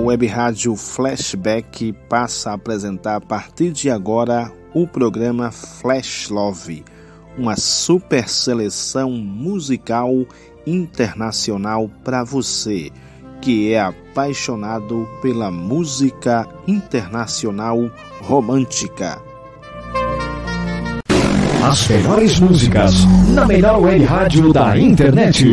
Web Rádio Flashback passa a apresentar a partir de agora o programa Flash Love, uma super seleção musical internacional para você que é apaixonado pela música internacional romântica. As melhores músicas na melhor web rádio da internet.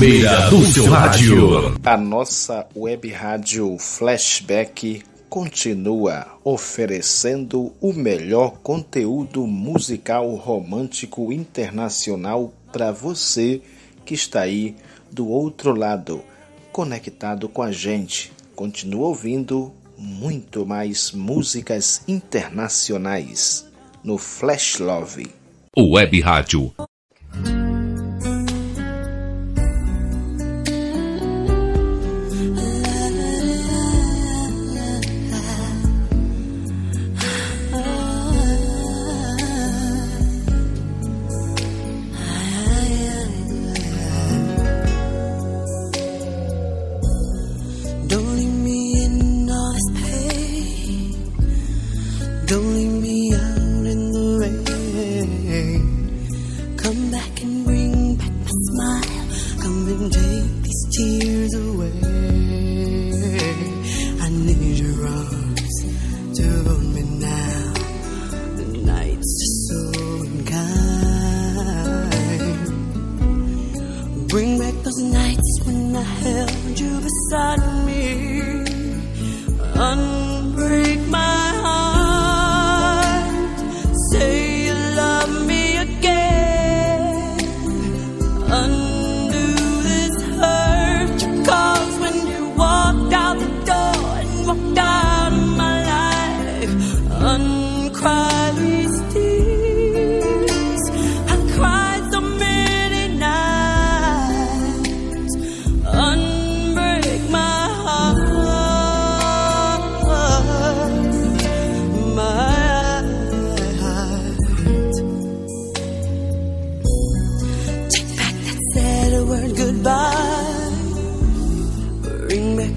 Primeira do seu rádio. A nossa web rádio Flashback continua oferecendo o melhor conteúdo musical romântico internacional para você que está aí do outro lado, conectado com a gente. Continua ouvindo muito mais músicas internacionais no Flash Love. Web Rádio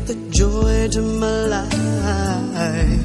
the joy to my life.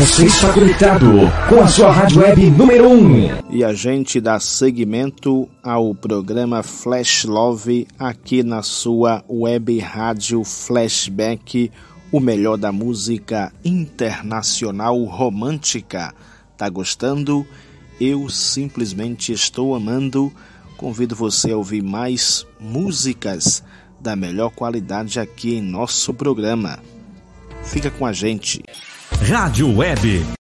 Você está conectado com a sua rádio web número 1. Um. E a gente dá seguimento ao programa Flash Love aqui na sua web rádio Flashback, o melhor da música internacional romântica. Tá gostando? Eu simplesmente estou amando. Convido você a ouvir mais músicas da melhor qualidade aqui em nosso programa. Fica com a gente. Rádio Web.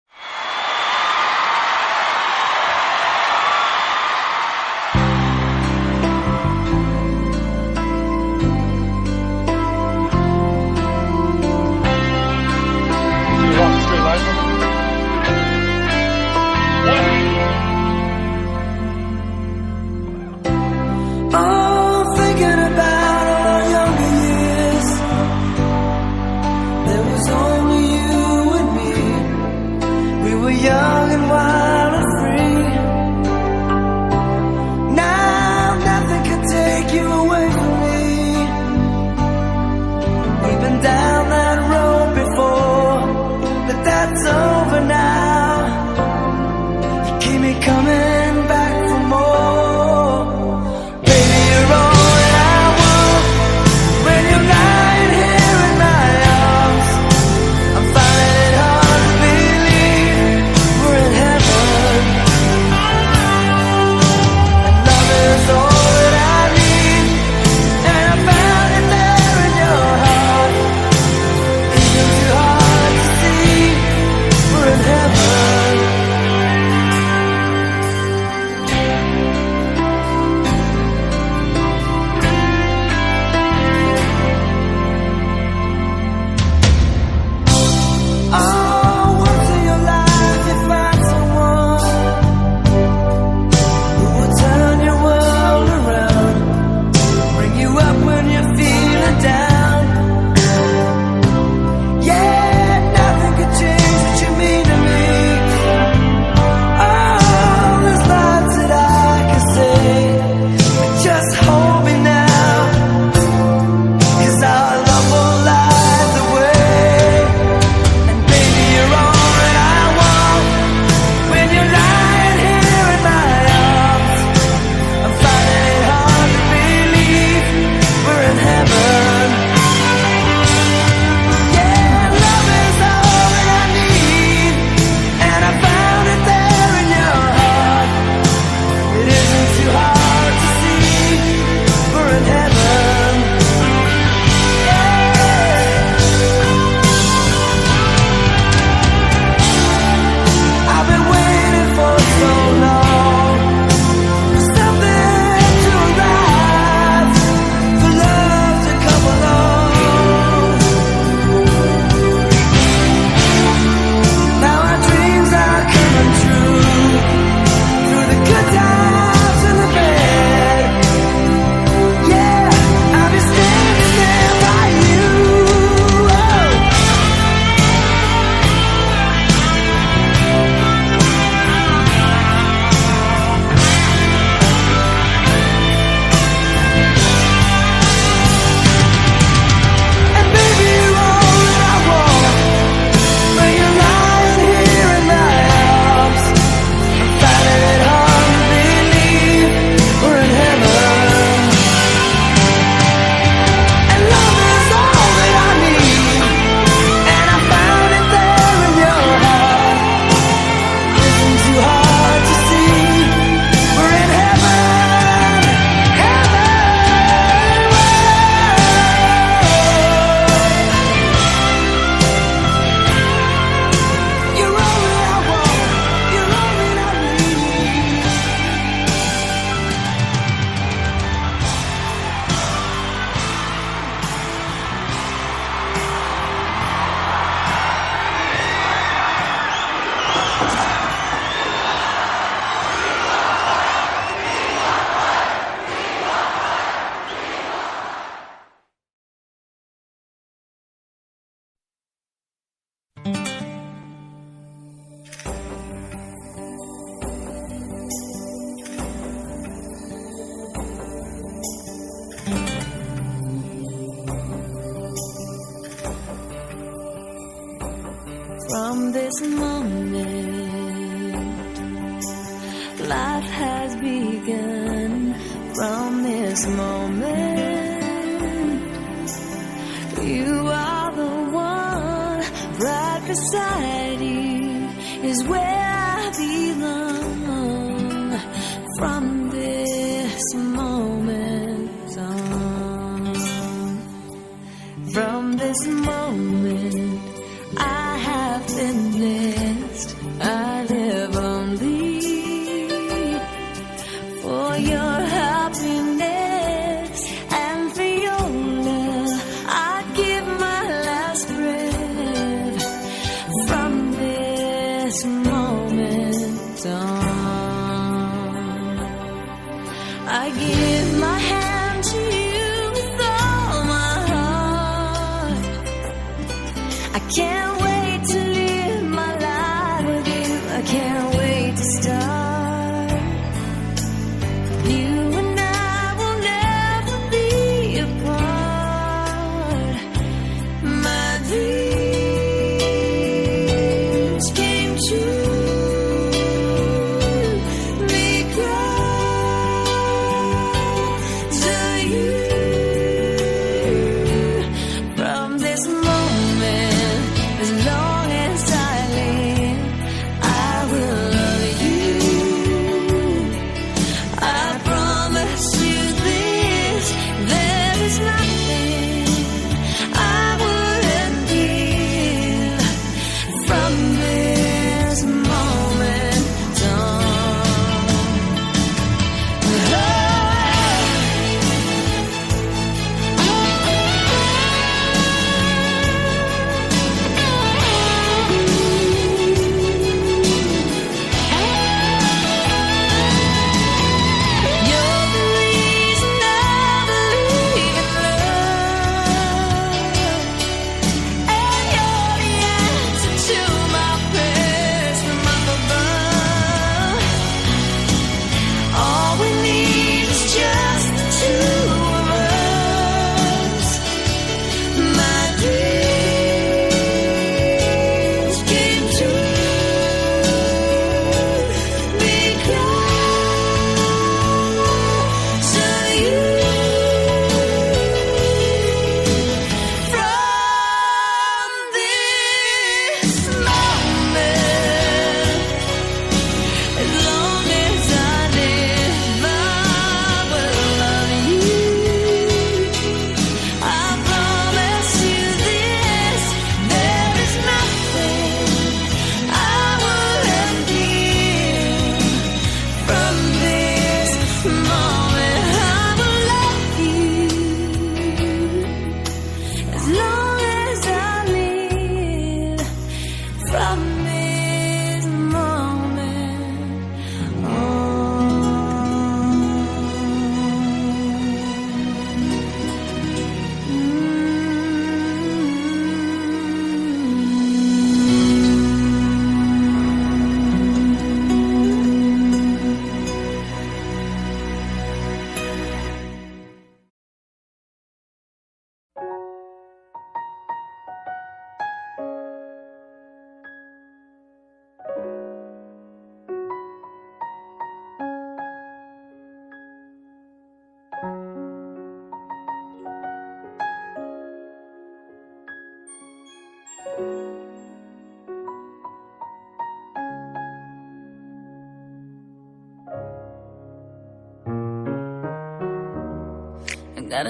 small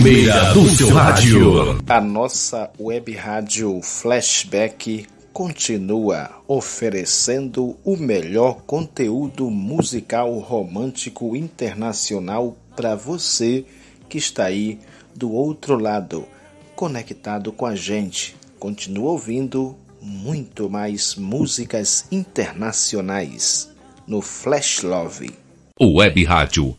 primeira do seu rádio. A nossa web rádio Flashback continua oferecendo o melhor conteúdo musical romântico internacional para você que está aí do outro lado, conectado com a gente. Continua ouvindo muito mais músicas internacionais no Flash Love. Web Rádio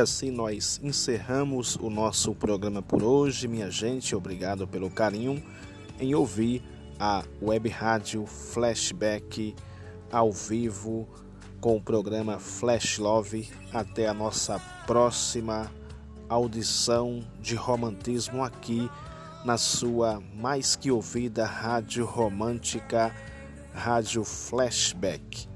assim nós encerramos o nosso programa por hoje. Minha gente, obrigado pelo carinho em ouvir a web rádio Flashback ao vivo com o programa Flash Love. Até a nossa próxima audição de romantismo aqui na sua mais que ouvida rádio romântica, Rádio Flashback.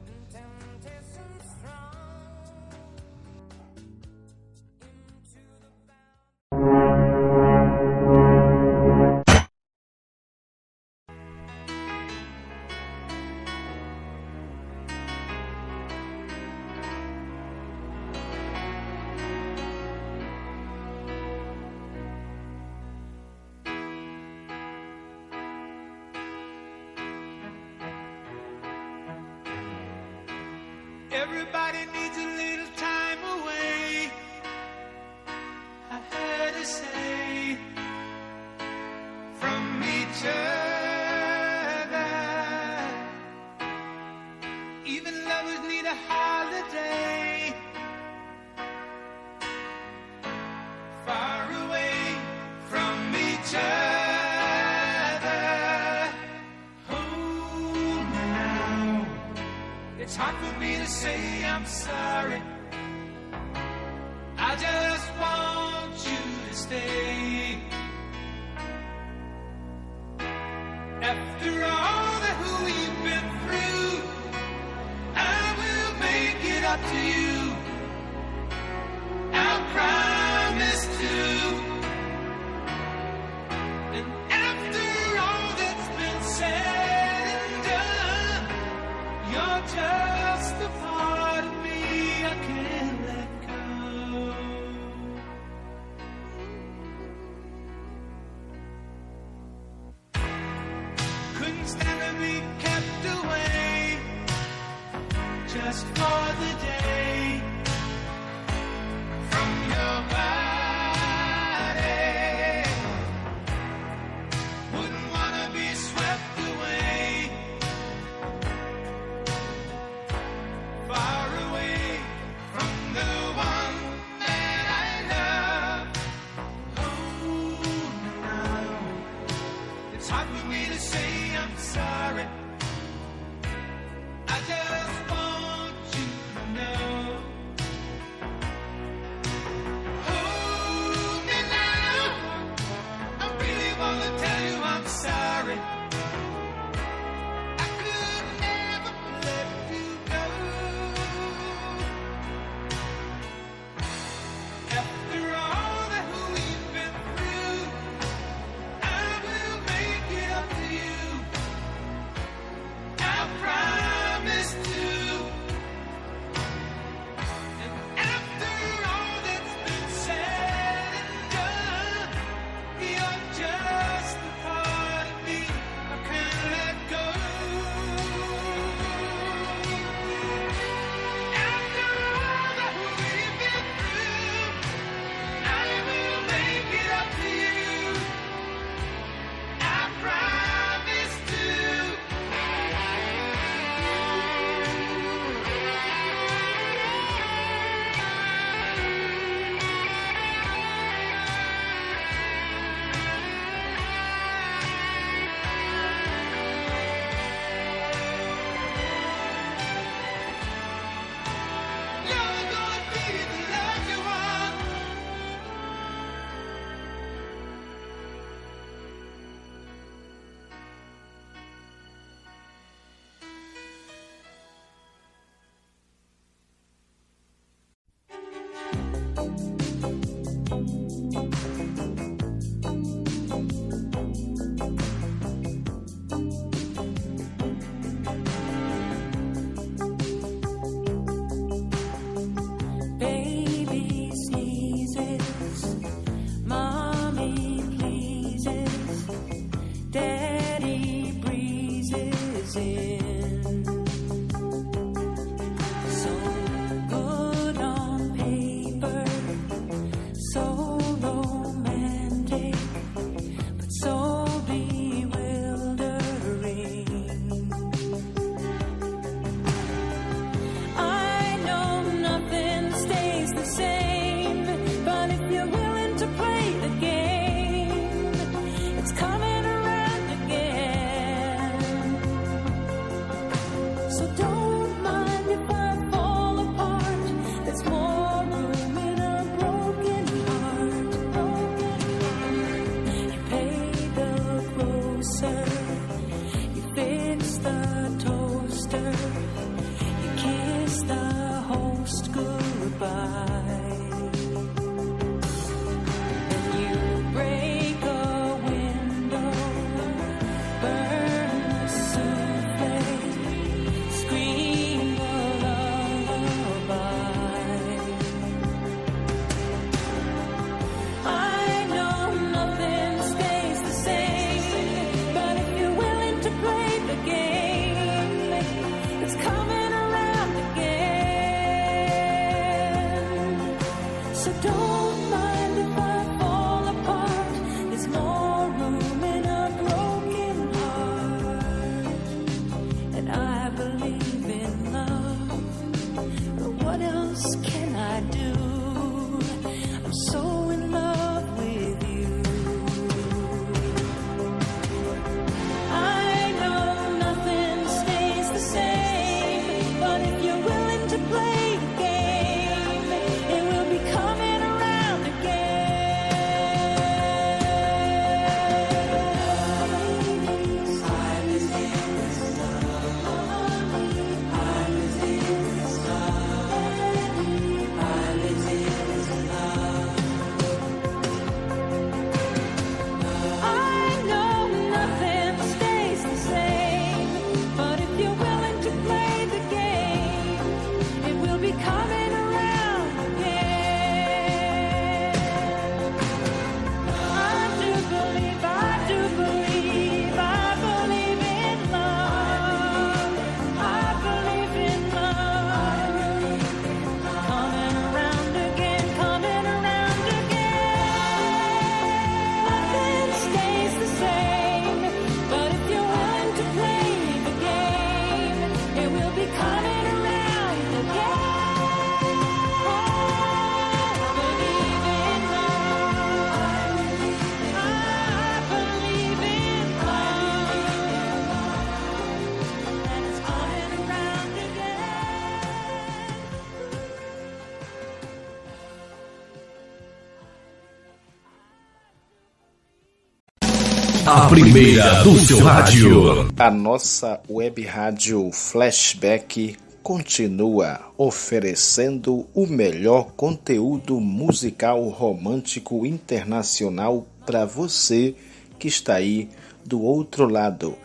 Primeira do seu rádio. A nossa web rádio Flashback continua oferecendo o melhor conteúdo musical romântico internacional para você que está aí do outro lado,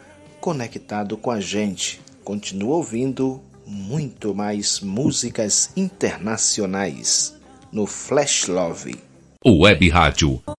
conectado com a gente. Continua ouvindo muito mais músicas internacionais no Flash Love. Web Rádio